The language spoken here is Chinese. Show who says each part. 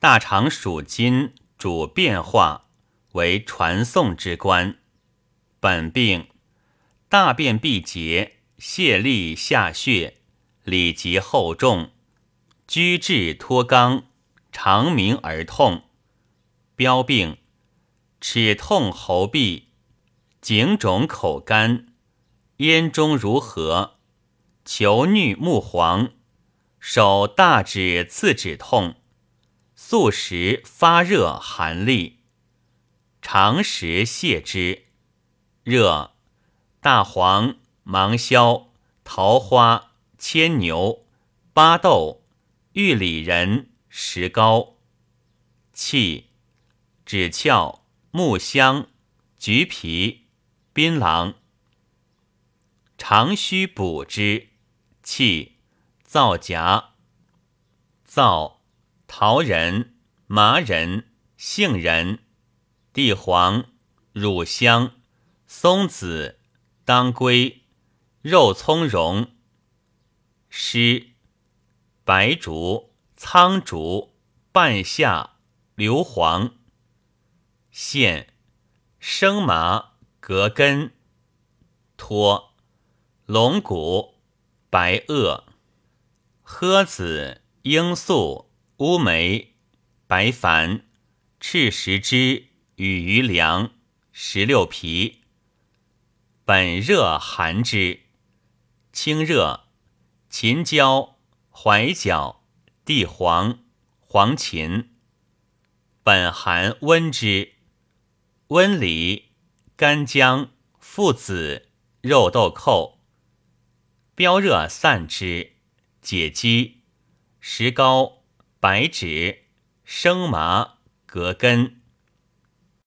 Speaker 1: 大肠属金，主变化，为传送之官。本病大便闭结，泄力下血，里急后重，居滞脱肛，长鸣而痛。标病齿痛喉痹，颈肿口干，咽中如何，求衄目黄，手大指次指痛，素食发热寒栗，常食泻之。热大黄、芒硝、桃花、牵牛、巴豆、玉里仁、石膏。气枳壳、木香、橘皮、槟榔。常须补之。气皂荚、皂桃仁、麻仁、杏仁、地黄、乳香。松子、当归、肉苁蓉、湿、白术、苍术、半夏、硫磺、线、生麻、葛根、托、龙骨、白垩、诃子、罂粟、乌梅、白矾、赤石脂与余粮，石榴皮。本热寒之，清热，秦椒、怀角、地黄、黄芩。本寒温之，温里、干姜、附子、肉豆蔻。标热散之，解肌。石膏、白芷、生麻、葛根。